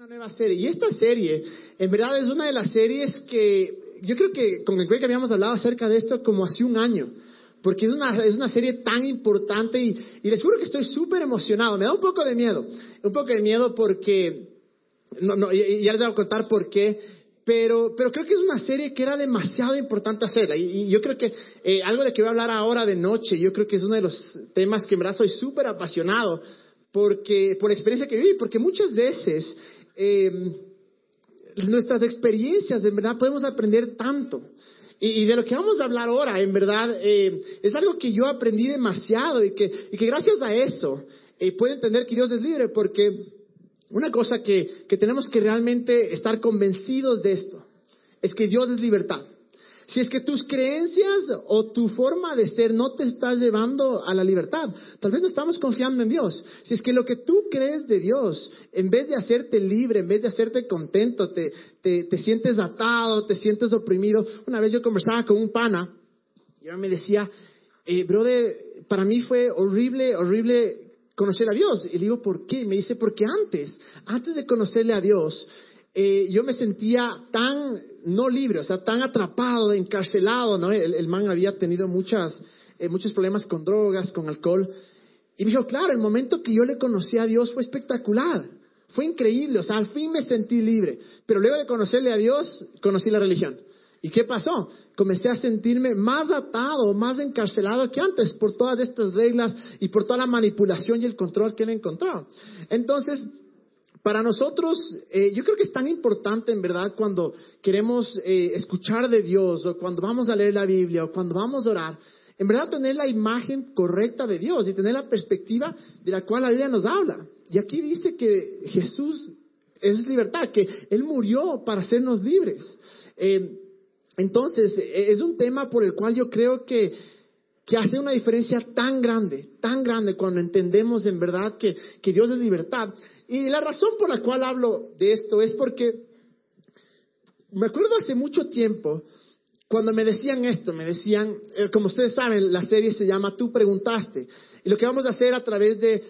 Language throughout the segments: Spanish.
una nueva serie. Y esta serie, en verdad, es una de las series que yo creo que con el que habíamos hablado acerca de esto como hace un año. Porque es una, es una serie tan importante y, y les juro que estoy súper emocionado. Me da un poco de miedo. Un poco de miedo porque, no, no, ya les voy a contar por qué. Pero, pero creo que es una serie que era demasiado importante hacerla. Y, yo creo que eh, algo de que voy a hablar ahora de noche, yo creo que es uno de los temas que en verdad soy súper apasionado porque, por la experiencia que viví, porque muchas veces eh, nuestras experiencias, en verdad, podemos aprender tanto. Y, de lo que vamos a hablar ahora, en verdad, eh, es algo que yo aprendí demasiado y que, y que gracias a eso eh, puedo entender que Dios es libre, porque una cosa que, que tenemos que realmente estar convencidos de esto es que Dios es libertad. Si es que tus creencias o tu forma de ser no te está llevando a la libertad, tal vez no estamos confiando en Dios. Si es que lo que tú crees de Dios, en vez de hacerte libre, en vez de hacerte contento, te, te, sientes atado, te sientes oprimido. Una vez yo conversaba con un pana y él me decía, eh, brother, para mí fue horrible, horrible conocer a Dios. Y le digo, ¿por qué? Me dice, porque antes, antes de conocerle a Dios, eh, yo me sentía tan no libre, o sea, tan atrapado, encarcelado, ¿no? El, man había tenido muchas, eh, muchos problemas con drogas, con alcohol. Y me dijo, claro, el momento que yo le conocí a Dios fue espectacular, fue increíble, o sea, al fin me sentí libre. Pero luego de conocerle a Dios, conocí la religión. ¿Y qué pasó? Comencé a sentirme más atado, más encarcelado que antes por todas estas reglas y por toda la manipulación y el control que él encontró. Entonces, para nosotros, eh, yo creo que es tan importante en verdad cuando queremos eh, escuchar de Dios o cuando vamos a leer la Biblia o cuando vamos a orar, en verdad tener la imagen correcta de Dios y tener la perspectiva de la cual la Biblia nos habla. Y aquí dice que Jesús es libertad, que Él murió para hacernos libres. Eh, entonces, es un tema por el cual yo creo que, que hace una diferencia tan grande, tan grande cuando entendemos en verdad que, Dios es libertad. Y la razón por la cual hablo de esto es porque me acuerdo hace mucho tiempo cuando me decían esto, me decían, eh, como ustedes saben, la serie se llama Tú preguntaste. Y lo que vamos a hacer a través de,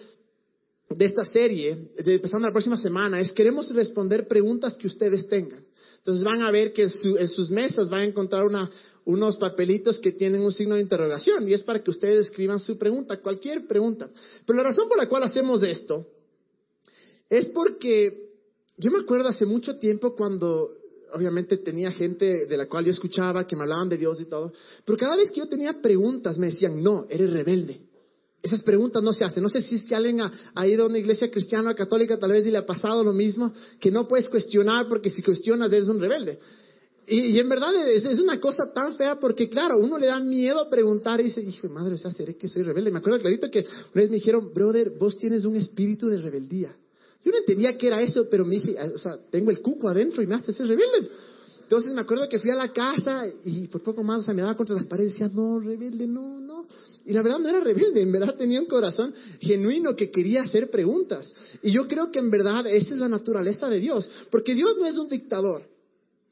de esta serie, de, empezando la próxima semana, es queremos responder preguntas que ustedes tengan. Entonces van a ver que en sus mesas van a encontrar una, unos papelitos que tienen un signo de interrogación y es para que ustedes escriban su pregunta, cualquier pregunta. Pero la razón por la cual hacemos esto es porque yo me acuerdo hace mucho tiempo cuando obviamente tenía gente de la cual yo escuchaba que me hablaban de Dios y todo, pero cada vez que yo tenía preguntas me decían, no, eres rebelde. Esas preguntas no se hacen. No sé si es que alguien ha, ido a una iglesia cristiana o católica tal vez y le ha pasado lo mismo, que no puedes cuestionar porque si cuestionas eres un rebelde. Y, en verdad es, una cosa tan fea porque, claro, uno le da miedo preguntar y dice, hijo madre, o sea, ¿seré que soy rebelde? Me acuerdo clarito que una vez me dijeron, brother, vos tienes un espíritu de rebeldía. Yo no entendía qué era eso, pero me dije, o sea, tengo el cuco adentro y me hace ser rebelde. Entonces me acuerdo que fui a la casa y por poco más, o sea, me daba contra las paredes y decía, no, rebelde, no, no. Y la verdad no era rebelde, en verdad tenía un corazón genuino que quería hacer preguntas. Y yo creo que en verdad esa es la naturaleza de Dios, porque Dios no es un dictador.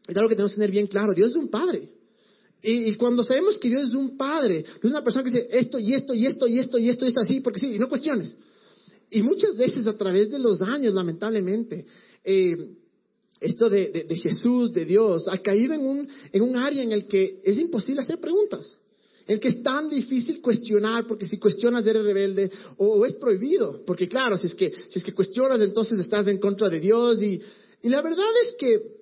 Es algo que tenemos que tener bien claro, Dios es un padre. Y, y, cuando sabemos que Dios es un padre, es una persona que dice esto y esto y esto y esto y esto es así, porque sí, y no cuestiones. Y muchas veces a través de los años, lamentablemente, eh, esto de, Jesús, de Dios, ha caído en un, en un área en el que es imposible hacer preguntas. En el que es tan difícil cuestionar, porque si cuestionas eres rebelde, o, es prohibido, porque claro, si es, que, si es que cuestionas entonces estás en contra de Dios. Y, y la verdad es que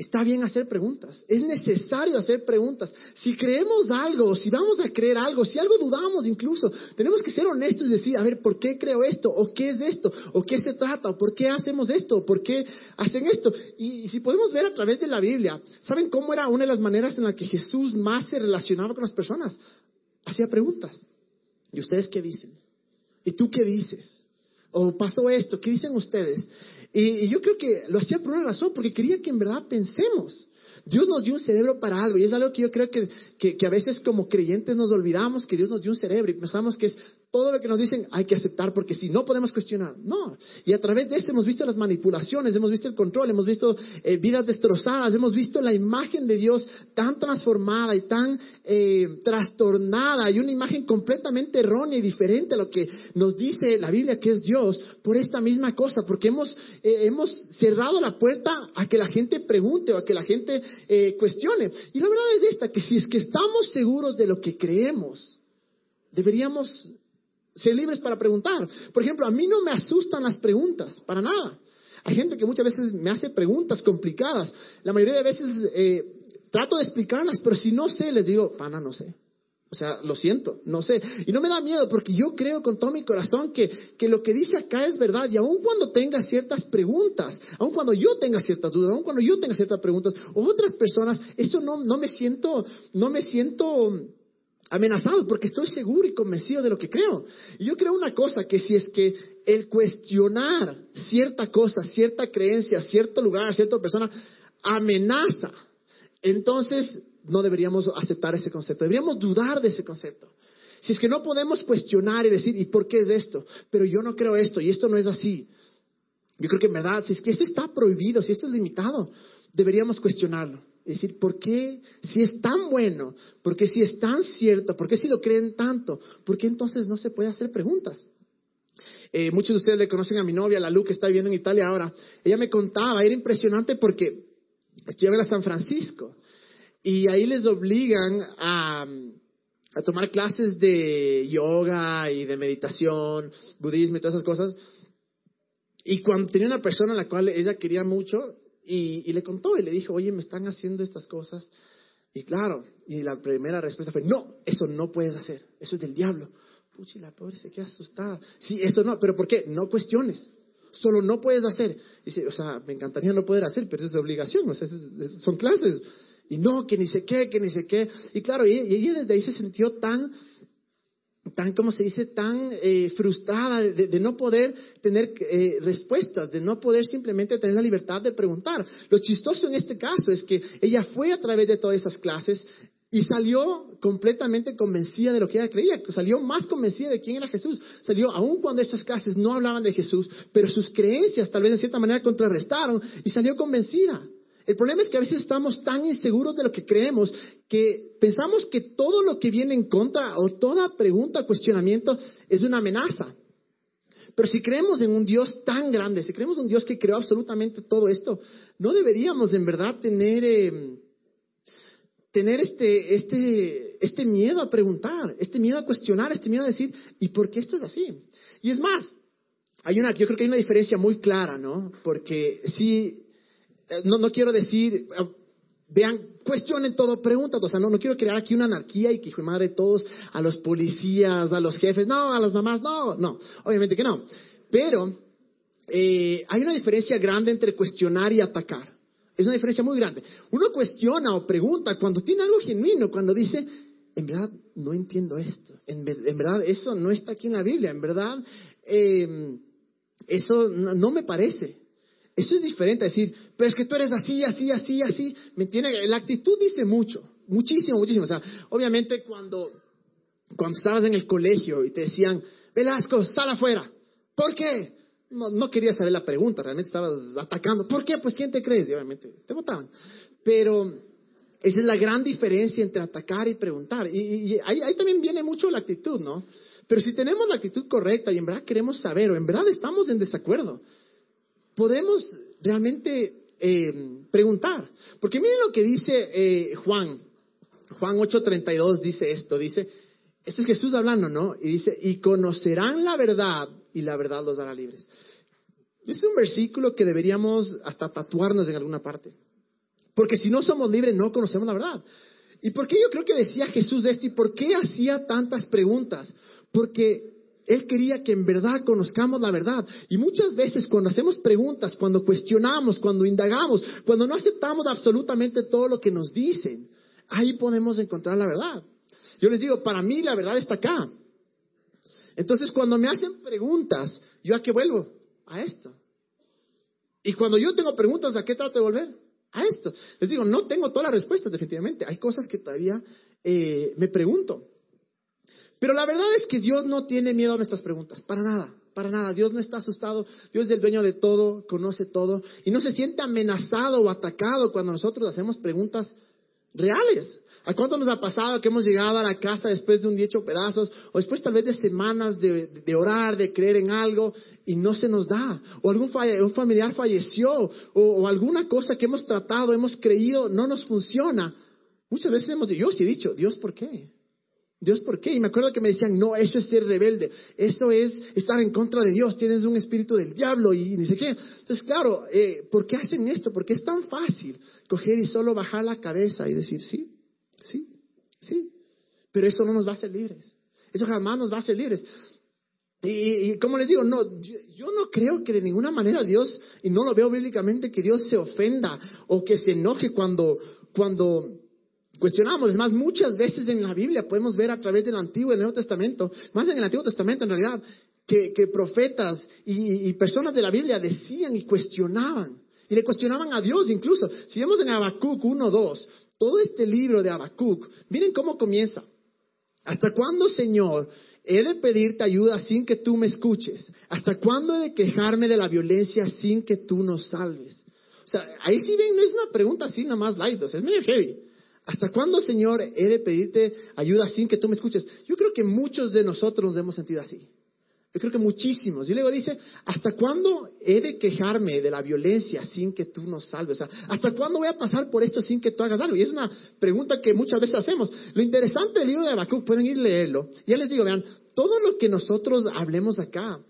Está bien hacer preguntas, es necesario hacer preguntas. Si creemos algo, si vamos a creer algo, si algo dudamos incluso, tenemos que ser honestos y decir, a ver, ¿por qué creo esto? ¿O qué es esto? ¿O qué se trata? ¿O por qué hacemos esto? ¿O por qué hacen esto? Y, si podemos ver a través de la Biblia, ¿saben cómo era una de las maneras en la que Jesús más se relacionaba con las personas? Hacía preguntas. ¿Y ustedes qué dicen? ¿Y tú qué dices? ¿O pasó esto? ¿Qué dicen ustedes? Y, yo creo que lo hacía por una razón, porque quería que en verdad pensemos. Dios nos dio un cerebro para algo y es algo que yo creo que, que, a veces como creyentes nos olvidamos que Dios nos dio un cerebro y pensamos que es todo lo que nos dicen hay que aceptar porque si no podemos cuestionar. No. Y a través de esto hemos visto las manipulaciones, hemos visto el control, hemos visto eh, vidas destrozadas, hemos visto la imagen de Dios tan transformada y tan eh, trastornada y una imagen completamente errónea y diferente a lo que nos dice la Biblia que es Dios por esta misma cosa, porque hemos, eh, hemos cerrado la puerta a que la gente pregunte o a que la gente cuestione. Y la verdad es esta, que si es que estamos seguros de lo que creemos, deberíamos ser libres para preguntar. Por ejemplo, a mí no me asustan las preguntas, para nada. Hay gente que muchas veces me hace preguntas complicadas. La mayoría de veces eh, trato de explicarlas, pero si no sé, les digo, pana, no sé. O sea, lo siento, no sé. Y no me da miedo porque yo creo con todo mi corazón que, que, lo que dice acá es verdad. Y aun cuando tenga ciertas preguntas, aun cuando yo tenga ciertas dudas, aun cuando yo tenga ciertas preguntas, otras personas, eso no, no me siento, no me siento amenazado porque estoy seguro y convencido de lo que creo. Y yo creo una cosa, que si es que el cuestionar cierta cosa, cierta creencia, cierto lugar, cierta persona, amenaza, entonces no deberíamos aceptar ese concepto, deberíamos dudar de ese concepto. Si es que no podemos cuestionar y decir, ¿y por qué es esto? Pero yo no creo esto y esto no es así. Yo creo que en verdad, si es que esto está prohibido, si esto es limitado, deberíamos cuestionarlo. Es decir, ¿por qué si es tan bueno? ¿Por qué si es tan cierto? ¿Por qué si lo creen tanto? ¿Por qué entonces no se puede hacer preguntas? Eh, muchos de ustedes le conocen a mi novia, la Lu, que está viviendo en Italia ahora. Ella me contaba, era impresionante porque estudiaba en San Francisco y ahí les obligan a, a tomar clases de yoga y de meditación, budismo y todas esas cosas. Y cuando tenía una persona a la cual ella quería mucho, y, le contó y le dijo, oye, me están haciendo estas cosas. Y claro, y la primera respuesta fue, no, eso no puedes hacer, eso es del diablo. Puchi, la pobre se queda asustada. Sí, eso no, pero ¿por qué? No cuestiones. Solo no puedes hacer. Dice, o sea, me encantaría no poder hacer, pero es obligación, o sea, son clases. Y no, que ni sé qué, que ni sé qué. Y claro, y ella desde ahí se sintió tan tan, como se dice?, tan eh, frustrada de, no poder tener eh, respuestas, de no poder simplemente tener la libertad de preguntar. Lo chistoso en este caso es que ella fue a través de todas esas clases y salió completamente convencida de lo que ella creía, salió más convencida de quién era Jesús. Salió, aun cuando esas clases no hablaban de Jesús, pero sus creencias tal vez de cierta manera contrarrestaron y salió convencida. El problema es que a veces estamos tan inseguros de lo que creemos que pensamos que todo lo que viene en contra o toda pregunta, cuestionamiento es una amenaza. Pero si creemos en un Dios tan grande, si creemos en un Dios que creó absolutamente todo esto, no deberíamos en verdad tener, em, tener este, este, este miedo a preguntar, este miedo a cuestionar, este miedo a decir, ¿y por qué esto es así? Y es más, hay una, yo creo que hay una diferencia muy clara, ¿no? Porque si no, no quiero decir, eh, vean, cuestionen todo, preguntan, o sea, no, no quiero crear aquí una anarquía y que, hijo madre, todos a los policías, a los jefes, no, a las mamás, no, no, obviamente que no. Pero eh, hay una diferencia grande entre cuestionar y atacar. Es una diferencia muy grande. Uno cuestiona o pregunta cuando tiene algo genuino, cuando dice, en verdad no entiendo esto, en, verdad eso no está aquí en la Biblia, en verdad eso no me parece. Eso es diferente a decir, pero es que tú eres así, así, así, así. ¿Me entiendes? La actitud dice mucho, muchísimo, muchísimo. O sea, obviamente cuando, cuando estabas en el colegio y te decían, Velasco, sal afuera. ¿Por qué? No, no querías saber la pregunta, realmente estabas atacando. ¿Por qué? Pues ¿quién te crees? Y obviamente te votaban. Pero esa es la gran diferencia entre atacar y preguntar. Y, ahí, ahí, también viene mucho la actitud, ¿no? Pero si tenemos la actitud correcta y en verdad queremos saber o en verdad estamos en desacuerdo, podemos realmente eh, preguntar. Porque miren lo que dice eh, Juan. Juan 8:32 dice esto, dice, esto es Jesús hablando, ¿no? Y dice, y conocerán la verdad y la verdad los hará libres. Es un versículo que deberíamos hasta tatuarnos en alguna parte. Porque si no somos libres, no conocemos la verdad. ¿Y por qué yo creo que decía Jesús esto y por qué hacía tantas preguntas? Porque él quería que en verdad conozcamos la verdad. Y muchas veces cuando hacemos preguntas, cuando cuestionamos, cuando indagamos, cuando no aceptamos absolutamente todo lo que nos dicen, ahí podemos encontrar la verdad. Yo les digo, para mí la verdad está acá. Entonces cuando me hacen preguntas, ¿yo a qué vuelvo? A esto. Y cuando yo tengo preguntas, ¿a qué trato de volver? A esto. Les digo, no tengo todas las respuestas, definitivamente. Hay cosas que todavía eh, me pregunto. Pero la verdad es que Dios no tiene miedo a nuestras preguntas, para nada, para nada. Dios no está asustado, Dios es el dueño de todo, conoce todo y no se siente amenazado o atacado cuando nosotros hacemos preguntas reales. ¿A cuánto nos ha pasado que hemos llegado a la casa después de un día hecho pedazos o después tal vez de semanas de, orar, de creer en algo y no se nos da? O algún familiar falleció o, alguna cosa que hemos tratado, hemos creído, no nos funciona. Muchas veces hemos yo sí he dicho, Dios, ¿por qué? Dios, ¿por qué? Y me acuerdo que me decían, no, eso es ser rebelde, eso es estar en contra de Dios, tienes un espíritu del diablo y ni sé qué. Entonces, claro, eh, ¿por qué hacen esto? Porque es tan fácil coger y solo bajar la cabeza y decir, sí, sí, sí. Pero eso no nos va a hacer libres. Eso jamás nos va a hacer libres. Y, como les digo, no, yo, yo, no creo que de ninguna manera Dios, y no lo veo bíblicamente, que Dios se ofenda o que se enoje cuando, cuando cuestionamos. Es más, muchas veces en la Biblia podemos ver a través del Antiguo y del Nuevo Testamento, más en el Antiguo Testamento en realidad, que, profetas y, personas de la Biblia decían y cuestionaban. Y le cuestionaban a Dios incluso. Si vemos en Habacuc 1.2, todo este libro de Habacuc, miren cómo comienza. ¿Hasta cuándo, Señor, he de pedirte ayuda sin que tú me escuches? ¿Hasta cuándo he de quejarme de la violencia sin que tú nos salves? O sea, ahí sí ven, no es una pregunta así nomás light, es medio heavy. ¿Hasta cuándo, Señor, he de pedirte ayuda sin que tú me escuches? Yo creo que muchos de nosotros nos hemos sentido así. Yo creo que muchísimos. Y luego dice, ¿hasta cuándo he de quejarme de la violencia sin que tú nos salves? ¿Hasta cuándo voy a pasar por esto sin que tú hagas algo? Y es una pregunta que muchas veces hacemos. Lo interesante del libro de Habacuc, pueden ir a leerlo. Ya les digo, vean, todo lo que nosotros hablemos acá,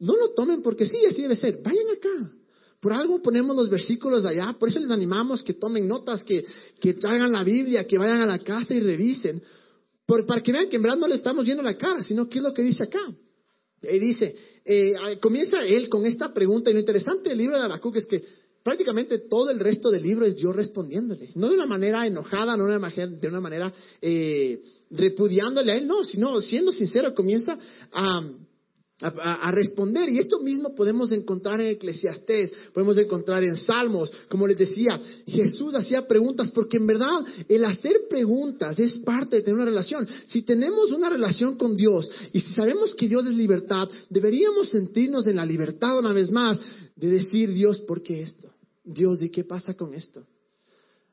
no lo tomen porque sí, así debe ser. Vayan acá. Por algo ponemos los versículos allá, por eso les animamos que tomen notas, que, que traigan la Biblia, que vayan a la casa y revisen, para que vean que en verdad no le estamos viendo la cara, sino qué es lo que dice acá. Y dice, eh, comienza él con esta pregunta, y lo interesante del libro de Habacuc es que prácticamente todo el resto del libro es Dios respondiéndole, no de una manera enojada, no de una manera, de una manera eh, repudiándole a él, no, sino siendo sincero, comienza a a, responder. Y esto mismo podemos encontrar en Eclesiastés, podemos encontrar en Salmos. Como les decía, Jesús hacía preguntas porque en verdad el hacer preguntas es parte de tener una relación. Si tenemos una relación con Dios y si sabemos que Dios es libertad, deberíamos sentirnos en la libertad una vez más de decir, Dios, ¿por qué esto? Dios, ¿y qué pasa con esto?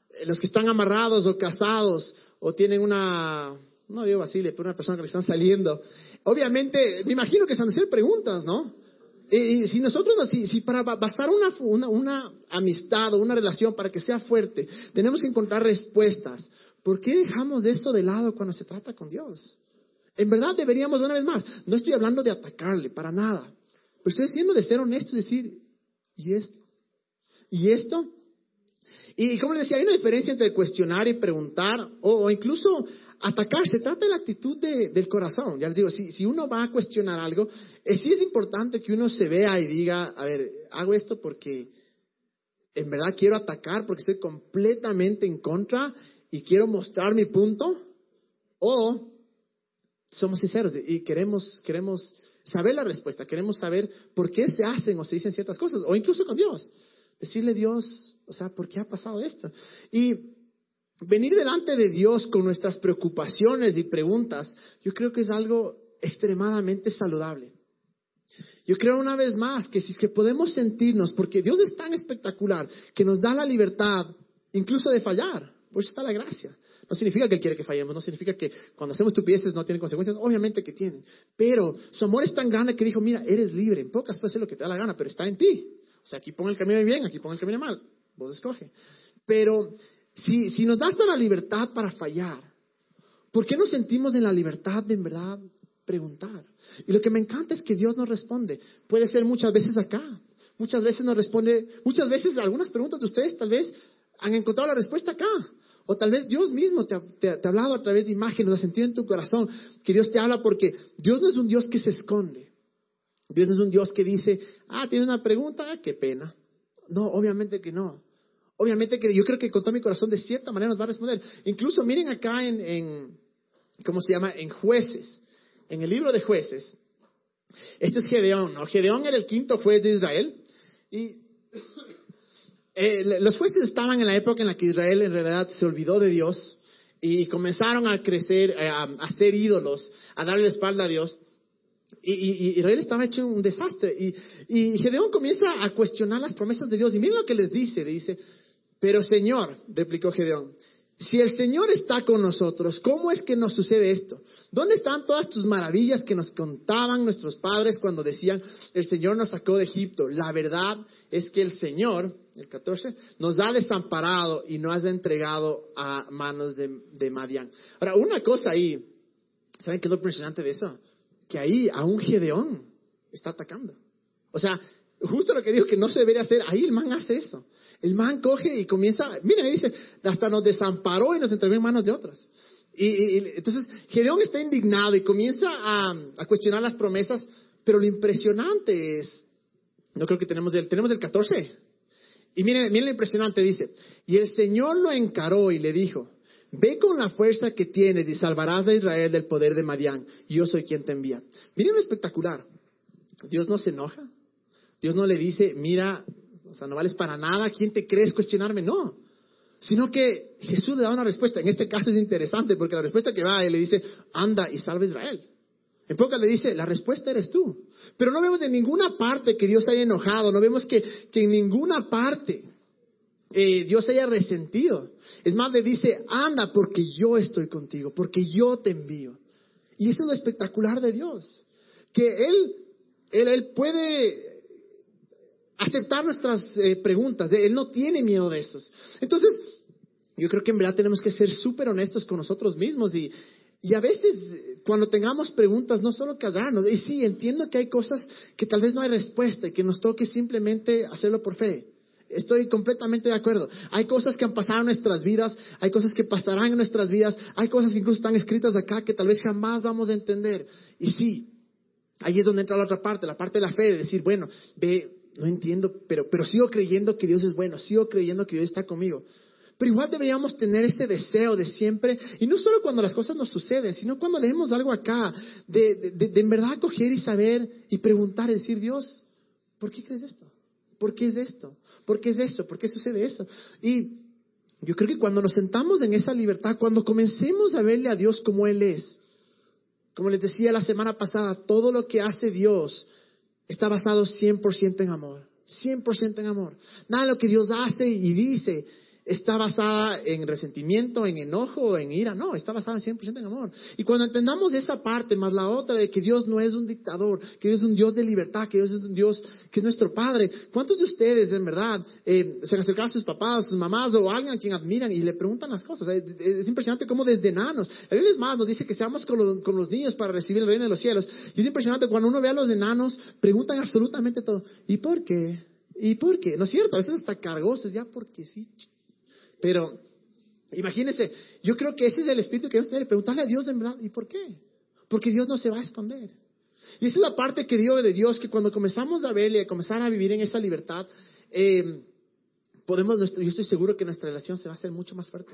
Eh, los que están amarrados o casados o tienen una, no digo Basile, pero una persona que le están saliendo, obviamente, me imagino que se van a hacer preguntas, ¿no? Y, si nosotros, si, si para basar una, una, amistad o una relación para que sea fuerte, tenemos que encontrar respuestas, ¿por qué dejamos esto de lado cuando se trata con Dios? En verdad deberíamos, una vez más, no estoy hablando de atacarle, para nada, pero estoy diciendo de ser honesto y decir, ¿y esto? ¿Y esto? Y como les decía, hay una diferencia entre cuestionar y preguntar, o incluso atacar, se trata de la actitud del corazón. Ya les digo, si, si uno va a cuestionar algo, eh, sí es importante que uno se vea y diga, a ver, hago esto porque en verdad quiero atacar, porque estoy completamente en contra y quiero mostrar mi punto, o somos sinceros y queremos, queremos saber la respuesta, queremos saber por qué se hacen o se dicen ciertas cosas, o incluso con Dios. Decirle a Dios, o sea, ¿por qué ha pasado esto? Y venir delante de Dios con nuestras preocupaciones y preguntas, yo creo que es algo extremadamente saludable. Yo creo una vez más que si es que podemos sentirnos, porque Dios es tan espectacular, que nos da la libertad incluso de fallar, pues está la gracia. No significa que Él quiere que fallemos, no significa que cuando hacemos estupideces no tiene consecuencias, obviamente que tienen. Pero su amor es tan grande que dijo, mira, eres libre, en pocas puedes hacer lo que te da la gana, pero está en ti. O sea, aquí pon el camino bien, aquí pon el camino mal, vos escoge. Pero si, si nos das toda la libertad para fallar, ¿por qué nos sentimos en la libertad de en verdad preguntar? Y lo que me encanta es que Dios nos responde. Puede ser muchas veces acá, muchas veces nos responde, muchas veces algunas preguntas de ustedes tal vez han encontrado la respuesta acá. O tal vez Dios mismo te, ha hablado a través de imágenes, has sentido en tu corazón que Dios te habla porque Dios no es un Dios que se esconde. Dios es un Dios que dice, ah, tienes una pregunta, qué pena. No, obviamente que no. Obviamente que yo creo que con todo mi corazón de cierta manera nos va a responder. Incluso miren acá en, ¿cómo se llama? En jueces, en el libro de jueces. Esto es Gedeón, ¿no? Gedeón era el quinto juez de Israel. Y eh, los jueces estaban en la época en la que Israel en realidad se olvidó de Dios y comenzaron a crecer, eh, a, a ser ídolos, a darle la espalda a Dios. Y, y, Israel estaba hecho un desastre. Y, y Gedeón comienza a cuestionar las promesas de Dios. Y miren lo que les dice. Le dice, pero Señor, replicó Gedeón, si el Señor está con nosotros, ¿cómo es que nos sucede esto? ¿Dónde están todas tus maravillas que nos contaban nuestros padres cuando decían, el Señor nos sacó de Egipto? La verdad es que el Señor, el 14, nos ha desamparado y nos ha entregado a manos de, de Madián. Ahora, una cosa ahí, ¿saben qué es lo impresionante de eso? Que ahí a un Gedeón está atacando. O sea, justo lo que dijo que no se debería hacer, ahí el man hace eso. El man coge y comienza, miren, ahí dice, hasta nos desamparó y nos entregó en manos de otras. Y, entonces Gedeón está indignado y comienza a, a, cuestionar las promesas, pero lo impresionante es, no creo que tenemos el, tenemos el 14. Y miren, miren lo impresionante, dice, y el Señor lo encaró y le dijo, ve con la fuerza que tienes y salvarás a Israel del poder de Madián, yo soy quien te envía. Miren lo espectacular, Dios no se enoja, Dios no le dice, mira, o sea, no vales para nada, ¿quién te crees cuestionarme? No. Sino que Jesús le da una respuesta. En este caso es interesante porque la respuesta que va, él le dice, anda y salve a Israel. En pocas le dice, la respuesta eres tú. Pero no vemos en ninguna parte que Dios haya enojado, no vemos que en ninguna parte eh, Dios haya resentido. Es más, le dice, anda porque yo estoy contigo, porque yo te envío. Y eso es lo espectacular de Dios. Que Él, Él, él puede aceptar nuestras eh, preguntas. Él no tiene miedo de eso. Entonces, yo creo que en verdad tenemos que ser súper honestos con nosotros mismos y, y a veces cuando tengamos preguntas, no solo callarnos. Y sí, entiendo que hay cosas que tal vez no hay respuesta y que nos toque simplemente hacerlo por fe. Estoy completamente de acuerdo. Hay cosas que han pasado en nuestras vidas, hay cosas que pasarán en nuestras vidas, hay cosas que incluso están escritas acá que tal vez jamás vamos a entender. Y sí, ahí es donde entra la otra parte, la parte de la fe, de decir, bueno, ve, no entiendo, pero, pero sigo creyendo que Dios es bueno, sigo creyendo que Dios está conmigo. Pero igual deberíamos tener ese deseo de siempre, y no solo cuando las cosas nos suceden, sino cuando leemos algo acá, de, de, en verdad coger y saber y preguntar y decir, Dios, ¿por qué crees esto? ¿Por qué es esto? ¿Por qué es eso? ¿Por qué sucede eso? Y yo creo que cuando nos sentamos en esa libertad, cuando comencemos a verle a Dios como Él es, como les decía la semana pasada, todo lo que hace Dios está basado 100% en amor. 100% en amor. Nada de lo que Dios hace y dice está basada en resentimiento, en enojo, en ira. No, está basada en 100% en amor. Y cuando entendamos esa parte, más la otra de que Dios no es un dictador, que Dios es un Dios de libertad, que Dios es un Dios que es nuestro Padre. ¿Cuántos de ustedes, en verdad, eh, se han acercado a sus papás, sus mamás o a alguien a quien admiran y le preguntan las cosas? Es impresionante cómo desde enanos, la Biblia es más, nos dice que seamos con los, con los niños para recibir el reino de los cielos. Y es impresionante cuando uno ve a los enanos, preguntan absolutamente todo. ¿Y por qué? ¿Y por qué? ¿No es cierto? A veces hasta cargosos, ya porque sí. Pero imagínense, yo creo que ese es el espíritu que debemos tener, preguntarle a Dios en verdad, ¿y por qué? Porque Dios no se va a esconder. Y esa es la parte que digo de Dios, que cuando comenzamos a verle, a comenzar a vivir en esa libertad, eh, podemos, yo estoy seguro que nuestra relación se va a hacer mucho más fuerte.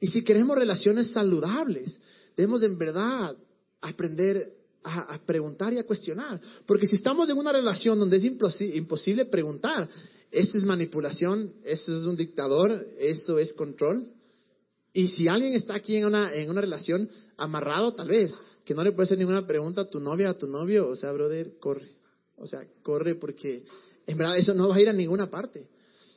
Y si queremos relaciones saludables, debemos en verdad aprender a, preguntar y a cuestionar. Porque si estamos en una relación donde es imposible preguntar, eso es manipulación, eso es un dictador, eso es control. Y si alguien está aquí en una, en una relación amarrado, tal vez, que no le puede hacer ninguna pregunta a tu novia, a tu novio, o sea, brother, corre. O sea, corre porque en verdad eso no va a ir a ninguna parte.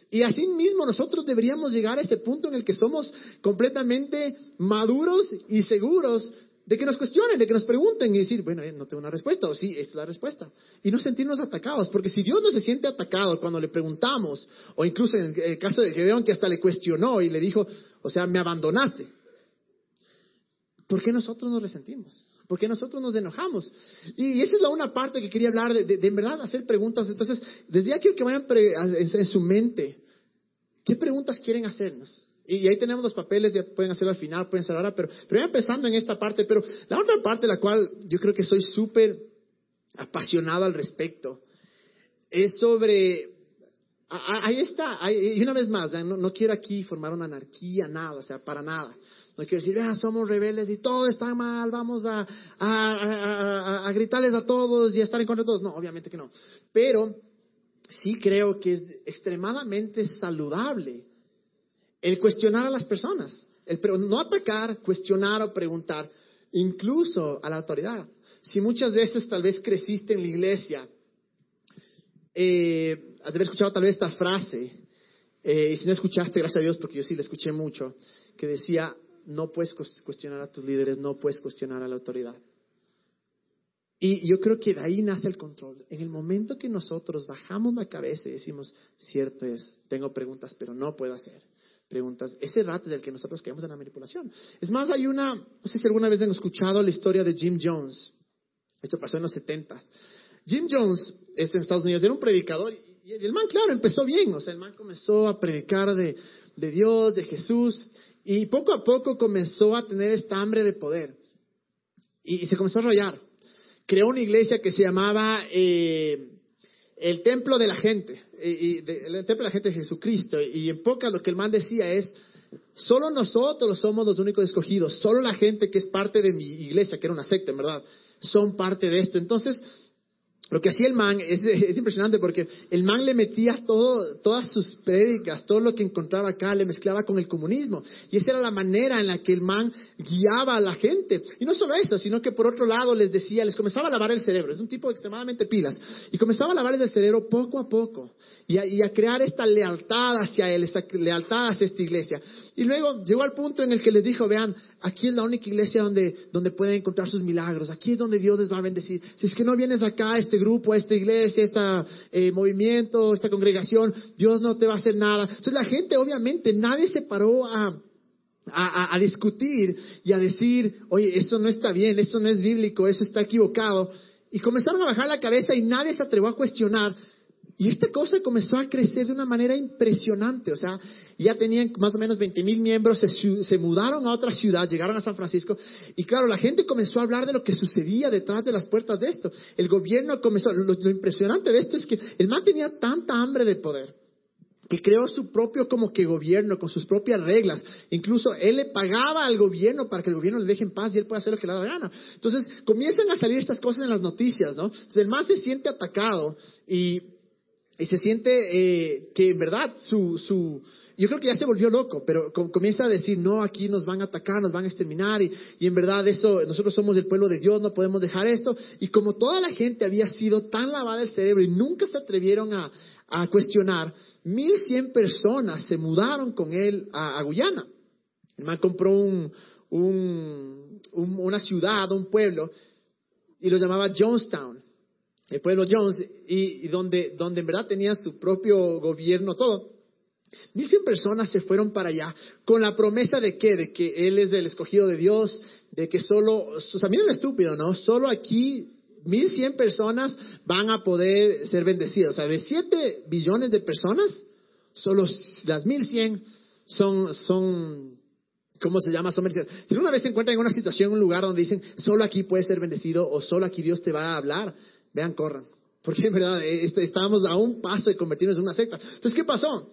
Y así mismo nosotros deberíamos llegar a ese punto en el que somos completamente maduros y seguros de que nos cuestionen, de que nos pregunten y decir, bueno, eh, no tengo una respuesta, o sí, es la respuesta. Y no sentirnos atacados, porque si Dios no se siente atacado cuando le preguntamos, o incluso en el caso de Gedeón que hasta le cuestionó y le dijo, o sea, me abandonaste, ¿por qué nosotros nos resentimos? ¿Por qué nosotros nos enojamos? Y esa es la una parte que quería hablar, de, de, en verdad hacer preguntas. Entonces, desde ya quiero que vayan en su mente, ¿qué preguntas quieren hacernos? Y ahí tenemos los papeles, ya pueden hacerlo al final, pueden ser ahora, pero, pero ya empezando en esta parte, pero la otra parte, la cual yo creo que soy súper apasionado al respecto, es sobre, ahí está, y una vez más, no, quiero aquí formar una anarquía, nada, o sea, para nada. No quiero decir, ah, somos rebeldes y todo está mal, vamos a, a, a, gritarles a todos y a estar en contra de todos. No, obviamente que no. Pero sí creo que es extremadamente saludable el cuestionar a las personas. El, no atacar, cuestionar o preguntar, incluso a la autoridad. Si muchas veces tal vez creciste en la iglesia, eh, has escuchado tal vez esta frase, eh, y si no escuchaste, gracias a Dios, porque yo sí la escuché mucho, que decía, no puedes cuestionar a tus líderes, no puedes cuestionar a la autoridad. Y yo creo que de ahí nace el control. En el momento que nosotros bajamos la cabeza y decimos, cierto es, tengo preguntas, pero no puedo hacer preguntas, ese rato es el que nosotros caemos en la manipulación. Es más, hay una, no sé si alguna vez han escuchado la historia de Jim Jones. Esto pasó en los 70. Jim Jones es en Estados Unidos, era un predicador y el man, claro, empezó bien. O sea, el man comenzó a predicar de, de Dios, de Jesús y poco a poco comenzó a tener esta hambre de poder. Y, se comenzó a arrollar. Creó una iglesia que se llamaba eh, el Templo de la Gente, y, el Templo de la Gente de Jesucristo. Y en pocas lo que el man decía es, solo nosotros somos los únicos escogidos, solo la gente que es parte de mi iglesia, que era una secta, en verdad, son parte de esto. Entonces, lo que hacía el man es, impresionante porque el man le metía todo, todas sus prédicas, todo lo que encontraba acá, le mezclaba con el comunismo. Y esa era la manera en la que el man guiaba a la gente. Y no solo eso, sino que por otro lado les decía, les comenzaba a lavar el cerebro. Es un tipo extremadamente pilas. Y comenzaba a lavar el cerebro poco a poco. Y a, y a crear esta lealtad hacia él, esta lealtad hacia esta iglesia. Y luego llegó al punto en el que les dijo, vean, aquí es la única iglesia donde, donde pueden encontrar sus milagros. Aquí es donde Dios les va a bendecir. Si es que no vienes acá a este grupo, a esta iglesia, a este movimiento, esta congregación, Dios no te va a hacer nada. Entonces la gente, obviamente, nadie se paró a, a, a, discutir y a decir, oye, eso no está bien, eso no es bíblico, eso está equivocado. Y comenzaron a bajar la cabeza y nadie se atrevió a cuestionar y esta cosa comenzó a crecer de una manera impresionante. O sea, ya tenían más o menos 20 mil miembros, se, mudaron a otra ciudad, llegaron a San Francisco. Y claro, la gente comenzó a hablar de lo que sucedía detrás de las puertas de esto. El gobierno comenzó. Lo, impresionante de esto es que el man tenía tanta hambre de poder que creó su propio como que gobierno con sus propias reglas. Incluso él le pagaba al gobierno para que el gobierno le deje en paz y él pueda hacer lo que le da la gana. Entonces comienzan a salir estas cosas en las noticias, ¿no? Entonces el man se siente atacado y y se siente eh, que en verdad su, su, yo creo que ya se volvió loco, pero comienza a decir, no, aquí nos van a atacar, nos van a exterminar, y, y, en verdad eso, nosotros somos el pueblo de Dios, no podemos dejar esto. Y como toda la gente había sido tan lavada el cerebro y nunca se atrevieron a, a cuestionar, mil cien personas se mudaron con él a, Guyana. El man compró un, un, una ciudad, un pueblo, y lo llamaba Jonestown el pueblo Jones, y, donde, donde en verdad tenía su propio gobierno, todo. Mil cien personas se fueron para allá con la promesa de qué, de que él es el escogido de Dios, de que solo, o sea, miren lo estúpido, ¿no? Solo aquí mil cien personas van a poder ser bendecidas. O sea, de siete billones de personas, solo las mil cien son, son, ¿cómo se llama? Son bendecidas. Si una vez se encuentran en una situación, en un lugar donde dicen, solo aquí puedes ser bendecido o solo aquí Dios te va a hablar, Vean, corran. Porque en verdad eh, este, estábamos a un paso de convertirnos en una secta. Entonces, ¿qué pasó?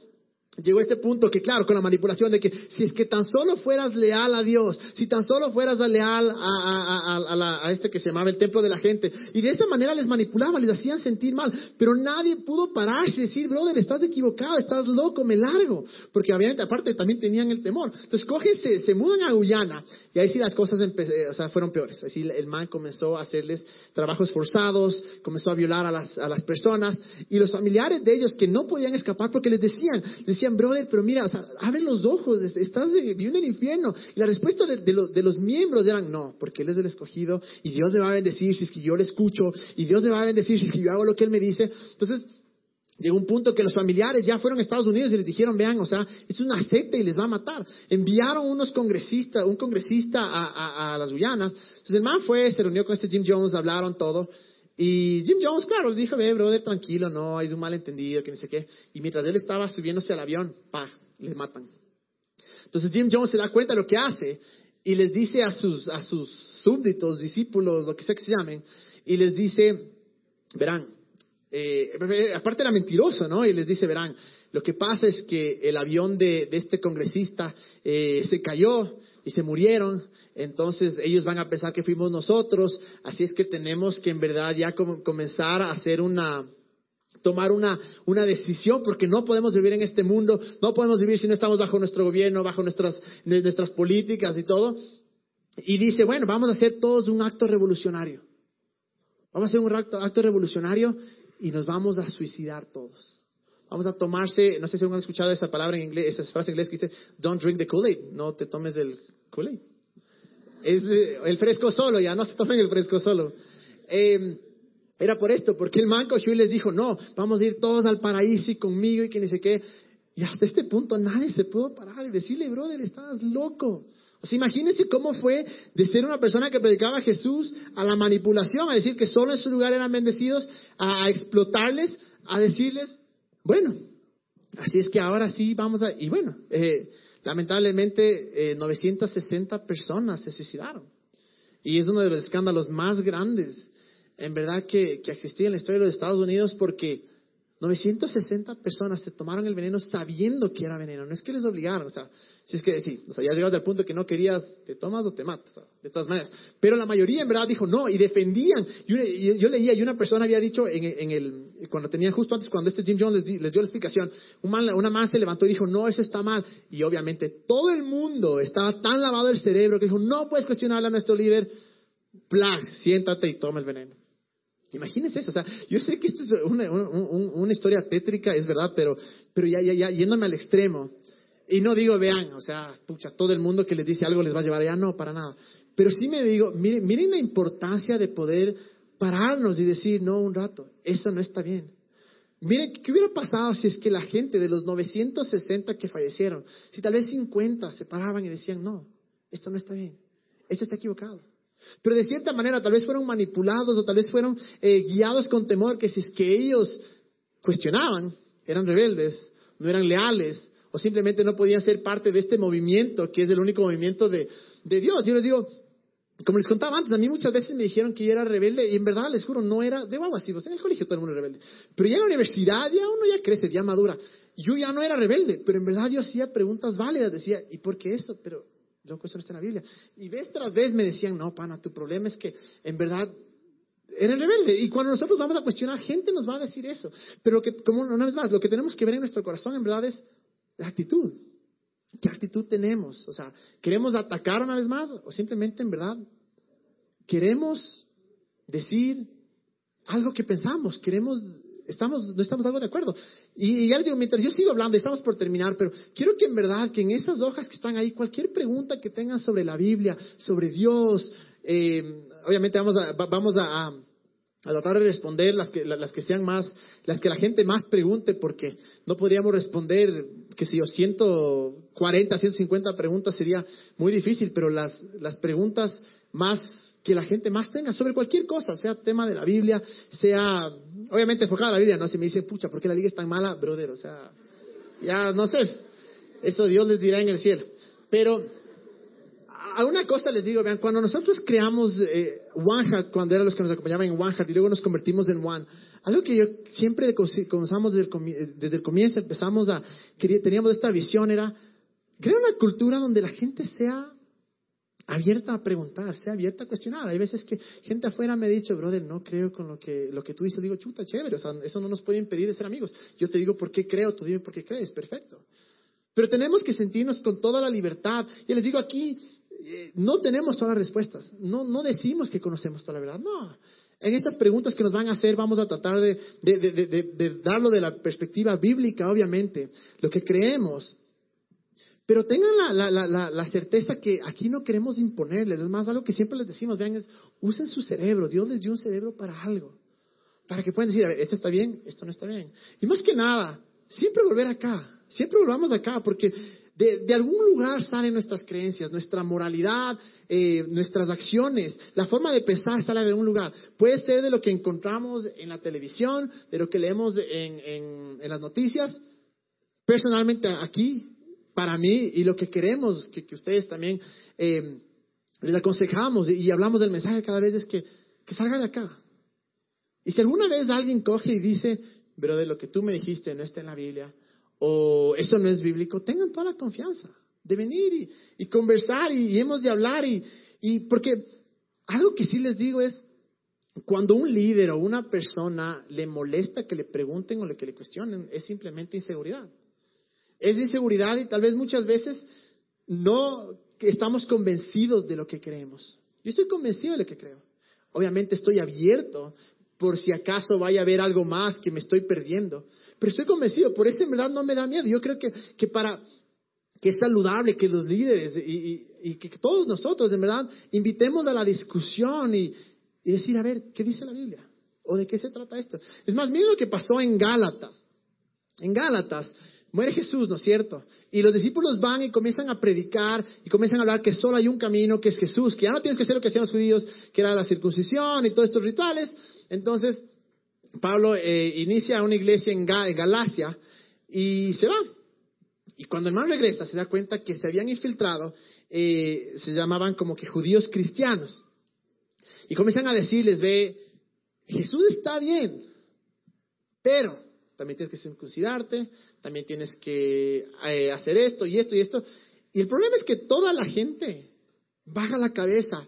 Llegó a este punto que, claro, con la manipulación de que si es que tan solo fueras leal a Dios, si tan solo fueras leal a, este que se llamaba el templo de la gente, y de esa manera les manipulaban, les hacían sentir mal, pero nadie pudo pararse y decir, brother, estás equivocado, estás loco, me largo, porque obviamente aparte también tenían el temor. Entonces cogen, se, se mudan a Guyana, y ahí sí las cosas o sea, fueron peores. Así el man comenzó a hacerles trabajos forzados, comenzó a violar a las, a las personas, y los familiares de ellos que no podían escapar porque les decían brother, pero mira, o sea, abre los ojos, estás viviendo en el infierno. Y la respuesta de, de, los miembros eran, no, porque Él es el escogido y Dios me va a bendecir si es que yo le escucho y Dios me va a bendecir si es que yo hago lo que Él me dice. Entonces, llegó un punto que los familiares ya fueron a Estados Unidos y les dijeron, vean, o sea, es una secta y les va a matar. Enviaron unos congresistas, un congresista a, a las Guyanas. Entonces el man fue, se reunió con este Jim Jones, hablaron todo. Y Jim Jones, claro, le dijo, ve, brother, tranquilo, no, hay un malentendido, que no sé qué. Y mientras él estaba subiéndose al avión, pa, le matan. Entonces Jim Jones se da cuenta de lo que hace y les dice a sus, a sus súbditos, discípulos, lo que sea que se llamen, y les dice, verán, eh, aparte era mentiroso, ¿no? Y les dice, verán, lo que pasa es que el avión de, este congresista eh, se cayó y se murieron, entonces ellos van a pensar que fuimos nosotros, así es que tenemos que en verdad ya comenzar a hacer una tomar una, una decisión, porque no podemos vivir en este mundo, no podemos vivir si no estamos bajo nuestro gobierno, bajo nuestras, nuestras políticas y todo. Y dice, bueno, vamos a hacer todos un acto revolucionario. Vamos a hacer un acto, acto revolucionario y nos vamos a suicidar todos. Vamos a tomarse, no sé si han escuchado esa palabra en inglés, esa frase en inglés que dice, don't drink the Kool-Aid, no te tomes del Kool-Aid. Es el fresco solo, ya no se tomen el fresco solo. Eh, era por esto, porque el manco Shui les dijo, no, vamos a ir todos al paraíso y conmigo y que ni sé qué. Y hasta este punto nadie se pudo parar y decirle, brother, estás loco. O sea, imagínense cómo fue de ser una persona que predicaba a Jesús a la manipulación, a decir que solo en su lugar eran bendecidos, a, explotarles, a decirles, bueno, así es que ahora sí vamos a... Y bueno, eh, lamentablemente eh, 960 personas se suicidaron. Y es uno de los escándalos más grandes en verdad que, que existía en la historia de los Estados Unidos porque 960 personas se tomaron el veneno sabiendo que era veneno. No es que les obligaron, o sea, si es que sí, o sea, ya llegado al punto que no querías, te tomas o te matas, de todas maneras. Pero la mayoría en verdad dijo no y defendían. Yo, leía y una persona había dicho en, en, el, cuando tenían justo antes, cuando este Jim Jones les, dio la explicación, una man se levantó y dijo no, eso está mal. Y obviamente todo el mundo estaba tan lavado el cerebro que dijo no puedes cuestionarle a nuestro líder. Plag, siéntate y toma el veneno. Imagínense eso, o sea, yo sé que esto es una, historia tétrica, es verdad, pero, pero ya, ya, ya, yéndome al extremo, y no digo, vean, o sea, pucha, todo el mundo que les dice algo les va a llevar allá, no, para nada. Pero sí me digo, miren, miren la importancia de poder pararnos y decir, no, un rato, eso no está bien. Miren, ¿qué hubiera pasado si es que la gente de los 960 que fallecieron, si tal vez 50 se paraban y decían, no, esto no está bien, esto está equivocado? Pero de cierta manera tal vez fueron manipulados o tal vez fueron eh, guiados con temor que si es que ellos cuestionaban, eran rebeldes, no eran leales o simplemente no podían ser parte de este movimiento que es el único movimiento de, Dios. Yo les digo, como les contaba antes, a mí muchas veces me dijeron que yo era rebelde y en verdad les juro, no era de algo así. en el colegio todo el mundo es rebelde. Pero ya en la universidad ya uno ya crece, ya madura. Yo ya no era rebelde, pero en verdad yo hacía preguntas válidas. Decía, ¿y por qué eso? Pero Loco, eso no está en la Biblia. Y vez tras vez me decían, no, pana, tu problema es que en verdad eres rebelde. Y cuando nosotros vamos a cuestionar, gente nos va a decir eso. Pero que, como una vez más, lo que tenemos que ver en nuestro corazón en verdad es la actitud. ¿Qué actitud tenemos? O sea, ¿queremos atacar una vez más? ¿O simplemente en verdad queremos decir algo que pensamos? ¿Queremos estamos, no estamos algo de acuerdo. Y, ya les digo, mientras yo sigo hablando, estamos por terminar, pero quiero que en verdad, que en esas hojas que están ahí, cualquier pregunta que tengan sobre la Biblia, sobre Dios, eh, obviamente vamos a, vamos a, tratar de responder las que, las que sean más, las que la gente más pregunte, porque no podríamos responder, que si yo 140, 150 preguntas sería muy difícil, pero las, las preguntas más que la gente más tenga sobre cualquier cosa, sea tema de la Biblia, sea, obviamente enfocada a la Biblia, no si me dicen, pucha, ¿por qué la Biblia es tan mala? Brother, o sea, ya no sé, eso Dios les dirá en el cielo. Pero a una cosa les digo, vean, cuando nosotros creamos eh, One cuando eran los que nos acompañaban en One y luego nos convertimos en One, algo que yo siempre comenzamos desde el, desde el comienzo, empezamos a, teníamos esta visión, era crear una cultura donde la gente sea abierta a preguntar, sea abierta a cuestionar. Hay veces que gente afuera me ha dicho, brother, no creo con lo que, lo que tú dices. Digo, chuta, chévere, o sea, eso no nos puede impedir de ser amigos. Yo te digo por qué creo, tú dime por qué crees, perfecto. Pero tenemos que sentirnos con toda la libertad. Y les digo aquí, eh, no tenemos todas las respuestas. No, no decimos que conocemos toda la verdad. No. En estas preguntas que nos van a hacer vamos a tratar de, de, de, de darlo de la perspectiva bíblica, obviamente. Lo que creemos pero tengan la, la, la, certeza que aquí no queremos imponerles. Es más, algo que siempre les decimos, vean, es usen su cerebro. Dios les dio un cerebro para algo. Para que puedan decir, a ver, esto está bien, esto no está bien. Y más que nada, siempre volver acá. Siempre volvamos acá, porque de, algún lugar salen nuestras creencias, nuestra moralidad, eh, nuestras acciones. La forma de pensar sale de algún lugar. Puede ser de lo que encontramos en la televisión, de lo que leemos en las noticias. Personalmente aquí para mí y lo que queremos que, ustedes también eh, les aconsejamos y, hablamos del mensaje cada vez es que, que salga de acá. Y si alguna vez alguien coge y dice, pero de lo que tú me dijiste no está en la Biblia, o eso no es bíblico, tengan toda la confianza de venir y, conversar y, hemos de hablar. Y, y porque algo que sí les digo es, cuando un líder o una persona le molesta que le pregunten o que le cuestionen, es simplemente inseguridad. Es inseguridad y tal vez muchas veces no estamos convencidos de lo que creemos. Yo estoy convencido de lo que creo. Obviamente estoy abierto por si acaso vaya a haber algo más que me estoy perdiendo. Pero estoy convencido, por eso en verdad no me da miedo. Yo creo que, que para que es saludable que los líderes y, y, que todos nosotros, en verdad, invitemos a la discusión y, y decir, a ver, ¿qué dice la Biblia? ¿O de qué se trata esto? Es más, miren lo que pasó en Gálatas. En Gálatas muere Jesús, ¿no es cierto? Y los discípulos van y comienzan a predicar y comienzan a hablar que solo hay un camino, que es Jesús, que ya no tienes que hacer lo que hacían los judíos, que era la circuncisión y todos estos rituales. Entonces, Pablo eh, inicia una iglesia en, Galacia y se va. Y cuando el hermano regresa, se da cuenta que se habían infiltrado, eh, se llamaban como que judíos cristianos. Y comienzan a decirles, ve, Jesús está bien, pero también tienes que circuncidarte, también tienes que eh, hacer esto y esto y esto. Y el problema es que toda la gente baja la cabeza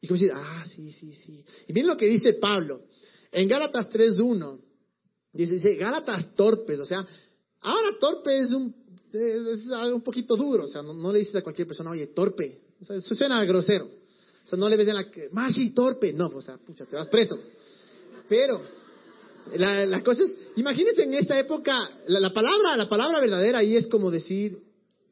y a decir, ah, sí, sí, sí. Y miren lo que dice Pablo. En Gálatas 3.1, dice, dice, Gálatas torpes, o sea, ahora torpe es un, es algo un poquito duro, o sea, no, le dices a cualquier persona, oye, torpe, o sea, eso suena grosero. O sea, no le ves en la... Más y torpe. No, o sea, pucha, te vas preso. Pero la, la cosa es, imagínense en esta época, la, palabra, la palabra verdadera ahí es como decir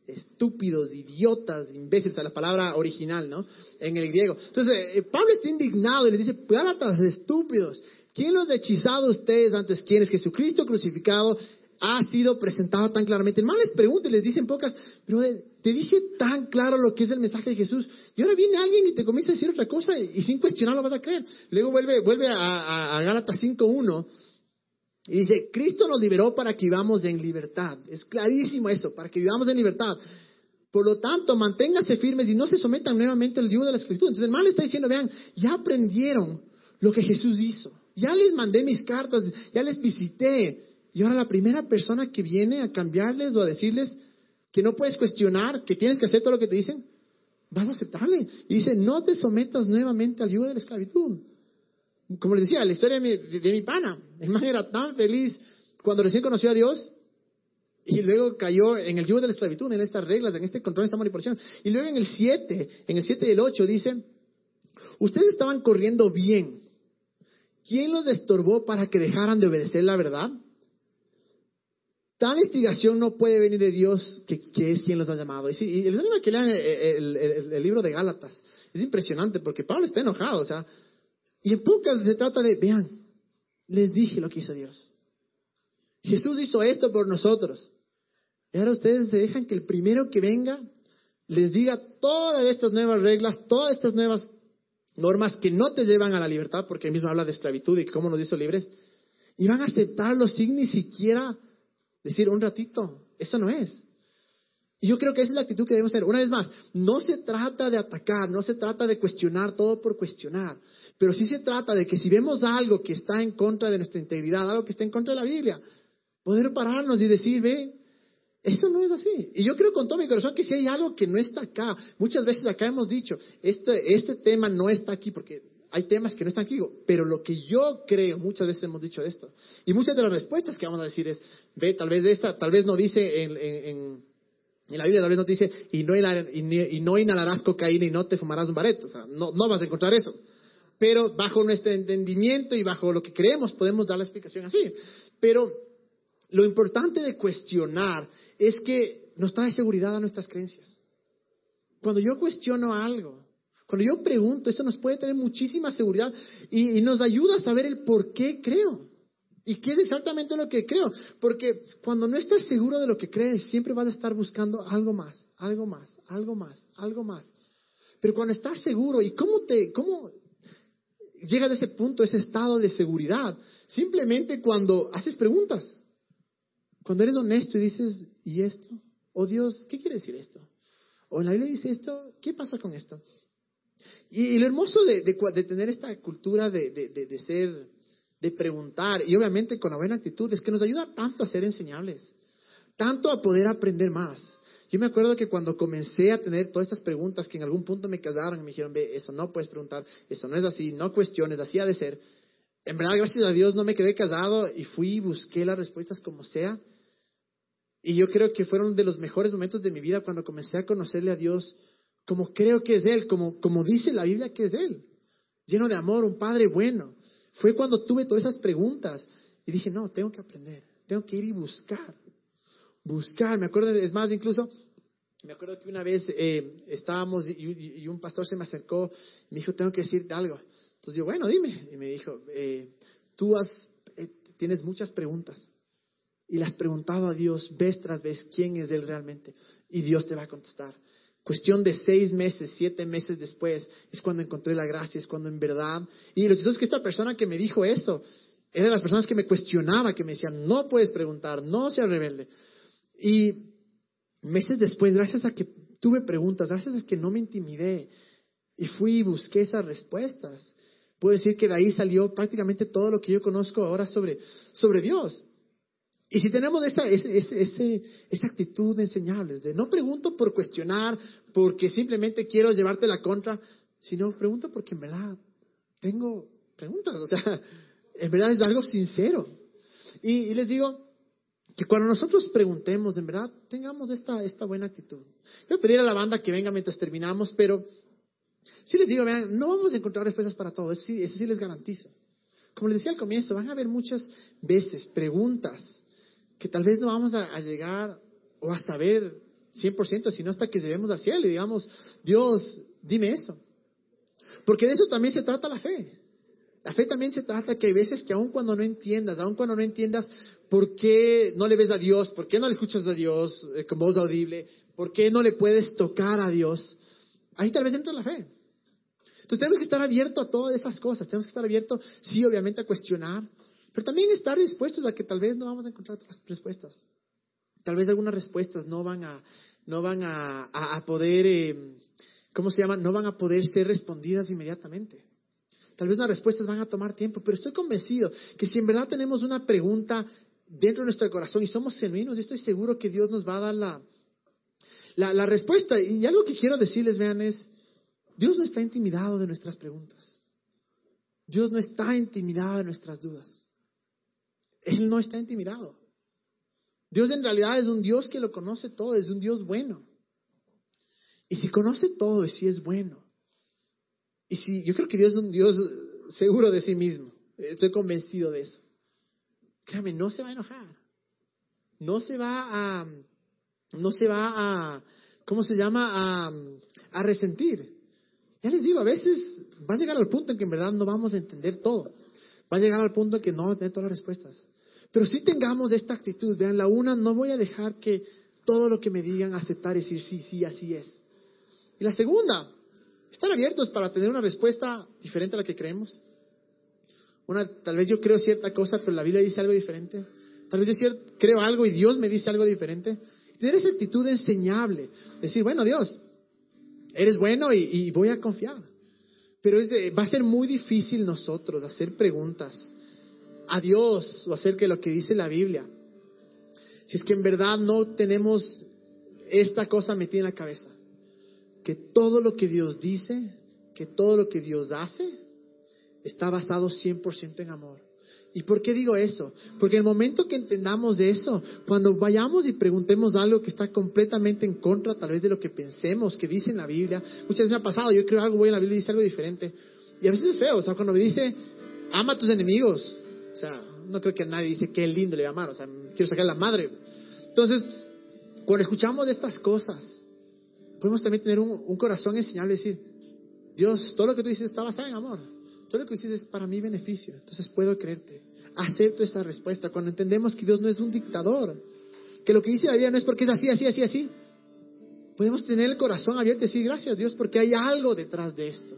estúpidos, idiotas, imbéciles, a la palabra original, ¿no? En el griego. Entonces, eh, Pablo está indignado y le dice, gálatas estúpidos, ¿quién los ha hechizado ustedes antes? ¿Quién es Jesucristo crucificado? Ha sido presentado tan claramente. El mal les pregunta y les dicen pocas, pero te dije tan claro lo que es el mensaje de Jesús y ahora viene alguien y te comienza a decir otra cosa y, sin cuestionarlo vas a creer. Luego vuelve, vuelve a, a, Gálatas 5.1 y dice, Cristo nos liberó para que vivamos en libertad. Es clarísimo eso, para que vivamos en libertad. Por lo tanto, manténganse firmes y no se sometan nuevamente al yugo de la escritura. Entonces el mal está diciendo, vean, ya aprendieron lo que Jesús hizo. Ya les mandé mis cartas, ya les visité, y ahora la primera persona que viene a cambiarles o a decirles que no puedes cuestionar, que tienes que hacer todo lo que te dicen, vas a aceptarle. Y dice, no te sometas nuevamente al yugo de la esclavitud. Como les decía, la historia de mi, de, mi pana, el man era tan feliz cuando recién conoció a Dios y luego cayó en el yugo de la esclavitud, en estas reglas, en este control, en esta manipulación. Y luego en el 7, en el 7 y el 8 dice, ustedes estaban corriendo bien. ¿Quién los estorbó para que dejaran de obedecer la verdad? Tal instigación no puede venir de Dios, que, es quien los ha llamado. Y, sí, les animo que lean el, libro de Gálatas. Es impresionante porque Pablo está enojado. O sea, y en pocas se trata de, vean, les dije lo que hizo Dios. Jesús hizo esto por nosotros. Y ahora ustedes se dejan que el primero que venga les diga todas estas nuevas reglas, todas estas nuevas normas que no te llevan a la libertad, porque él mismo habla de esclavitud y cómo nos hizo libres, y van a aceptarlo sin ni siquiera Decir, un ratito, eso no es. Y yo creo que esa es la actitud que debemos tener. Una vez más, no se trata de atacar, no se trata de cuestionar todo por cuestionar, pero sí se trata de que si vemos algo que está en contra de nuestra integridad, algo que está en contra de la Biblia, poder pararnos y decir, ve, eso no es así. Y yo creo con todo mi corazón que si hay algo que no está acá, muchas veces acá hemos dicho, este, este tema no está aquí porque hay temas que no están aquí, pero lo que yo creo, muchas veces hemos dicho esto, y muchas de las respuestas que vamos a decir es, ve, tal vez de esta, tal vez no dice en, en, en la Biblia, tal vez no dice, y no, y no inhalarás cocaína y no te fumarás un bareto, o sea, no, no vas a encontrar eso. Pero bajo nuestro entendimiento y bajo lo que creemos podemos dar la explicación así. Pero lo importante de cuestionar es que nos trae seguridad a nuestras creencias. Cuando yo cuestiono algo, cuando yo pregunto, eso nos puede tener muchísima seguridad y, nos ayuda a saber el por qué creo. ¿Y qué es exactamente lo que creo? Porque cuando no estás seguro de lo que crees, siempre vas a estar buscando algo más, algo más, algo más, algo más. Pero cuando estás seguro, ¿y cómo te, cómo llegas a ese punto, ese estado de seguridad? Simplemente cuando haces preguntas. Cuando eres honesto y dices, ¿y esto? Oh Dios, ¿qué quiere decir esto? O la Biblia dice esto, ¿qué pasa con esto? Y, lo hermoso de, tener esta cultura de, ser, de preguntar, y obviamente con la buena actitud, es que nos ayuda tanto a ser enseñables, tanto a poder aprender más. Yo me acuerdo que cuando comencé a tener todas estas preguntas que en algún punto me quedaron y me dijeron, ve, eso no puedes preguntar, eso no es así, no cuestiones, así ha de ser. En verdad, gracias a Dios, no me quedé callado y fui y busqué las respuestas como sea. Y yo creo que fueron de los mejores momentos de mi vida cuando comencé a conocerle a Dios como creo que es Él, como, como dice la Biblia que es Él. Lleno de amor, un Padre bueno. Fue cuando tuve todas esas preguntas y dije, no, tengo que aprender, tengo que ir y buscar. Buscar, me acuerdo, es más, incluso, me acuerdo que una vez eh, estábamos y, un pastor se me acercó y me dijo, tengo que decirte algo. Entonces yo, bueno, dime. Y me dijo, eh, tú has, eh, tienes muchas preguntas y las has preguntado a Dios vez tras vez quién es Él realmente y Dios te va a contestar. Cuestión de seis meses, siete meses después, es cuando encontré la gracia, es cuando en verdad... Y lo chistoso es que esta persona que me dijo eso, era de las personas que me cuestionaba, que me decían, no puedes preguntar, no seas rebelde. Y meses después, gracias a que tuve preguntas, gracias a que no me intimidé y fui y busqué esas respuestas, puedo decir que de ahí salió prácticamente todo lo que yo conozco ahora sobre, sobre Dios. Y si tenemos esa, esa actitud de enseñables, de no pregunto por cuestionar, porque simplemente quiero llevarte la contra, sino pregunto porque en verdad tengo preguntas, o sea, en verdad es algo sincero. Y, les digo que cuando nosotros preguntemos, en verdad, tengamos esta, esta buena actitud. Voy a pedir a la banda que venga mientras terminamos, pero si les digo, vean, no vamos a encontrar respuestas para todo, eso sí, eso sí les garantizo. Como les decía al comienzo, van a haber muchas veces preguntas que tal vez no vamos a, llegar o a saber 100%, sino hasta que lleguemos al cielo y digamos, Dios, dime eso. Porque de eso también se trata la fe. La fe también se trata que hay veces que aun cuando no entiendas, aun cuando no entiendas por qué no le ves a Dios, por qué no le escuchas a Dios eh, con voz audible, por qué no le puedes tocar a Dios, ahí tal vez entra la fe. Entonces tenemos que estar abiertos a todas esas cosas, tenemos que estar abiertos, sí, obviamente a cuestionar, pero también estar dispuestos a que tal vez no vamos a encontrar otras respuestas. Tal vez algunas respuestas no van a, no van a, poder, eh, ¿cómo se llama? No van a poder ser respondidas inmediatamente. Tal vez las respuestas van a tomar tiempo, pero estoy convencido que si en verdad tenemos una pregunta dentro de nuestro corazón y somos genuinos, yo estoy seguro que Dios nos va a dar la, la, la respuesta. Y algo que quiero decirles, vean, es, Dios no está intimidado de nuestras preguntas. Dios no está intimidado de nuestras dudas. Él no está intimidado. Dios en realidad es un Dios que lo conoce todo, es un Dios bueno. Y si conoce todo y si es bueno, y si yo creo que Dios es un Dios seguro de sí mismo, estoy convencido de eso. Créame, no se va a enojar. No se va a, no se va a, ¿cómo se llama? A, resentir. Ya les digo, a veces va a llegar al punto en que en verdad no vamos a entender todo. Va a llegar al punto que no vamos a tener todas las respuestas. Pero si tengamos esta actitud, vean, la una, no voy a dejar que todo lo que me digan aceptar decir sí, sí, así es. Y la segunda, estar abiertos para tener una respuesta diferente a la que creemos. Una, tal vez yo creo cierta cosa, pero la Biblia dice algo diferente. Tal vez yo creo algo y Dios me dice algo diferente. Tener esa actitud enseñable. Decir, bueno, Dios, eres bueno y, voy a confiar. Pero es va a ser muy difícil nosotros hacer preguntas a Dios o acerca de lo que dice la Biblia, si es que en verdad no tenemos esta cosa metida en la cabeza, que todo lo que Dios dice, que todo lo que Dios hace, está basado 100% en amor. ¿Y por qué digo eso? Porque el momento que entendamos eso, cuando vayamos y preguntemos algo que está completamente en contra tal vez de lo que pensemos, que dice en la Biblia, muchas veces me ha pasado, yo creo algo, voy en la Biblia y dice algo diferente. Y a veces es feo, o sea, cuando me dice, ama a tus enemigos, o sea, no creo que nadie dice qué lindo le amar, o sea, quiero sacar a la madre. Entonces, cuando escuchamos estas cosas, podemos también tener un, corazón enseñable y decir, Dios, todo lo que tú dices está basado en amor. Todo lo que dices es para mi beneficio. Entonces puedo creerte. Acepto esa respuesta. Cuando entendemos que Dios no es un dictador, que lo que dice la Biblia no es porque es así, así, así, así. Podemos tener el corazón abierto y decir, gracias Dios, porque hay algo detrás de esto.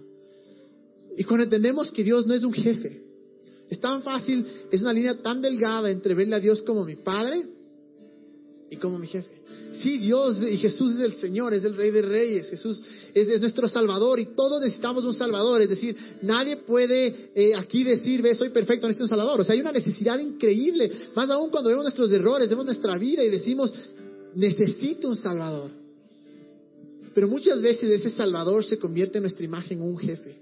Y cuando entendemos que Dios no es un jefe, es tan fácil, es una línea tan delgada entre verle a Dios como mi Padre y como mi jefe. Sí, Dios y Jesús es el Señor, es el Rey de Reyes, Jesús es, nuestro Salvador y todos necesitamos un Salvador. Es decir, nadie puede eh, aquí decir, ve, soy perfecto, necesito un Salvador. O sea, hay una necesidad increíble, más aún cuando vemos nuestros errores, vemos nuestra vida y decimos, necesito un Salvador. Pero muchas veces ese Salvador se convierte en nuestra imagen en un jefe,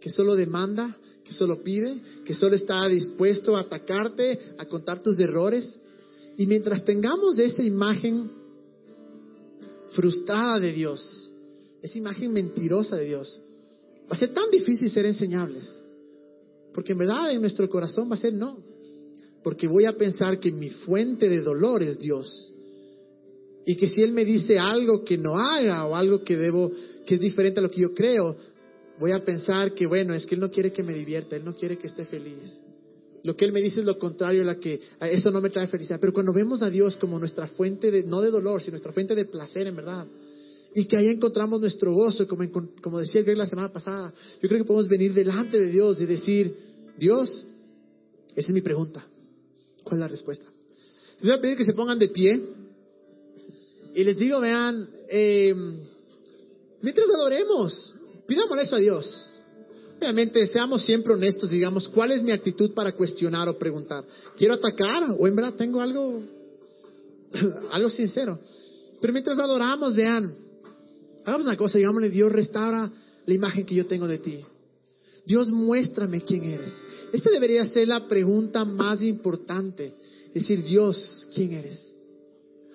que solo demanda, que solo pide, que solo está dispuesto a atacarte, a contar tus errores. Y mientras tengamos esa imagen frustrada de Dios, esa imagen mentirosa de Dios, va a ser tan difícil ser enseñables. Porque en verdad en nuestro corazón va a ser no. Porque voy a pensar que mi fuente de dolor es Dios. Y que si Él me dice algo que no haga o algo que debo, que es diferente a lo que yo creo, voy a pensar que bueno, es que Él no quiere que me divierta, Él no quiere que esté feliz. Lo que Él me dice es lo contrario a la que esto no me trae felicidad. Pero cuando vemos a Dios como nuestra fuente de, no de dolor, sino nuestra fuente de placer en verdad, y que ahí encontramos nuestro gozo, como, como decía Greg la semana pasada, yo creo que podemos venir delante de Dios y decir, Dios, esa es mi pregunta. ¿Cuál es la respuesta? Les voy a pedir que se pongan de pie y les digo, vean, eh, mientras adoremos, pidámosle eso a Dios. Obviamente, seamos siempre honestos, digamos, ¿cuál es mi actitud para cuestionar o preguntar? ¿Quiero atacar o en verdad tengo algo, algo sincero? Pero mientras adoramos, vean, hagamos una cosa, digámosle, Dios restaura la imagen que yo tengo de ti. Dios, muéstrame quién eres. Esta debería ser la pregunta más importante. Decir, Dios, ¿quién eres?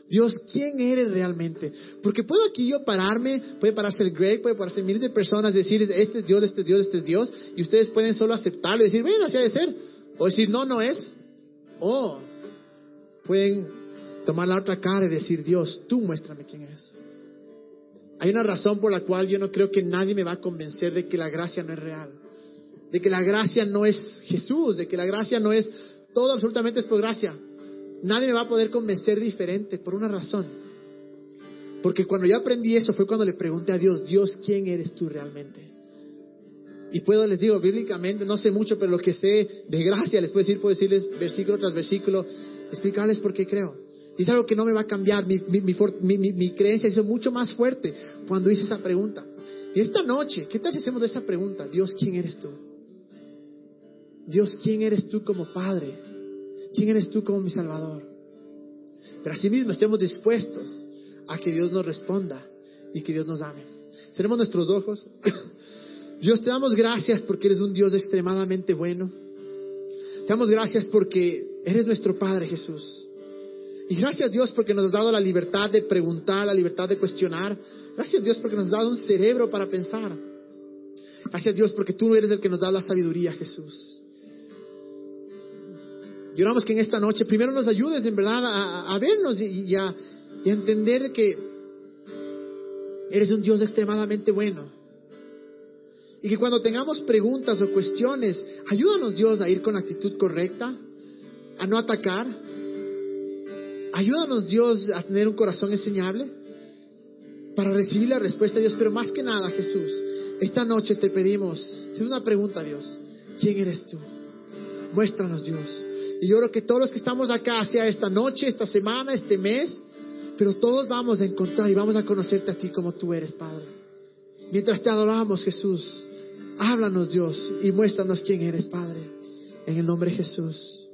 Dios, ¿quién eres realmente? Porque puedo aquí yo pararme, puede pararse el Greg, puede pararse miles de personas, decir, este es Dios, este es Dios, este es Dios, y ustedes pueden solo aceptarlo y decir, bueno, así ha de ser. O decir, no, no es. O pueden tomar la otra cara y decir, Dios, tú muéstrame quién es. Hay una razón por la cual yo no creo que nadie me va a convencer de que la gracia no es real, de que la gracia no es Jesús, de que la gracia no es todo absolutamente es por gracia. Nadie me va a poder convencer diferente por una razón. Porque cuando yo aprendí eso fue cuando le pregunté a Dios, Dios, ¿quién eres tú realmente? Y puedo, les digo, bíblicamente, no sé mucho, pero lo que sé de gracia, les puedo decir, puedo decirles versículo tras versículo, explicarles por qué creo. Y es algo que no me va a cambiar, mi, mi, mi, mi creencia hizo mucho más fuerte cuando hice esa pregunta. Y esta noche, ¿qué tal si hacemos de esa pregunta? Dios, ¿quién eres tú? Dios, ¿quién eres tú como Padre? ¿Quién eres tú como mi Salvador? Pero asimismo estemos dispuestos a que Dios nos responda y que Dios nos ame. Seremos nuestros ojos. Dios, te damos gracias porque eres un Dios extremadamente bueno. Te damos gracias porque eres nuestro Padre Jesús. Y gracias Dios porque nos has dado la libertad de preguntar, la libertad de cuestionar. Gracias Dios porque nos has dado un cerebro para pensar. Gracias Dios porque tú eres el que nos da la sabiduría, Jesús. Lloramos que en esta noche primero nos ayudes en verdad a, vernos y, a, entender que eres un Dios extremadamente bueno. Y que cuando tengamos preguntas o cuestiones, ayúdanos Dios a ir con actitud correcta, a no atacar. Ayúdanos Dios a tener un corazón enseñable para recibir la respuesta de Dios. Pero más que nada, Jesús, esta noche te pedimos, es una pregunta Dios, ¿quién eres tú? Muéstranos Dios. Y yo creo que todos los que estamos acá, sea esta noche, esta semana, este mes, pero todos vamos a encontrar y vamos a conocerte a ti como tú eres, Padre. Mientras te adoramos, Jesús, háblanos Dios y muéstranos quién eres, Padre. En el nombre de Jesús.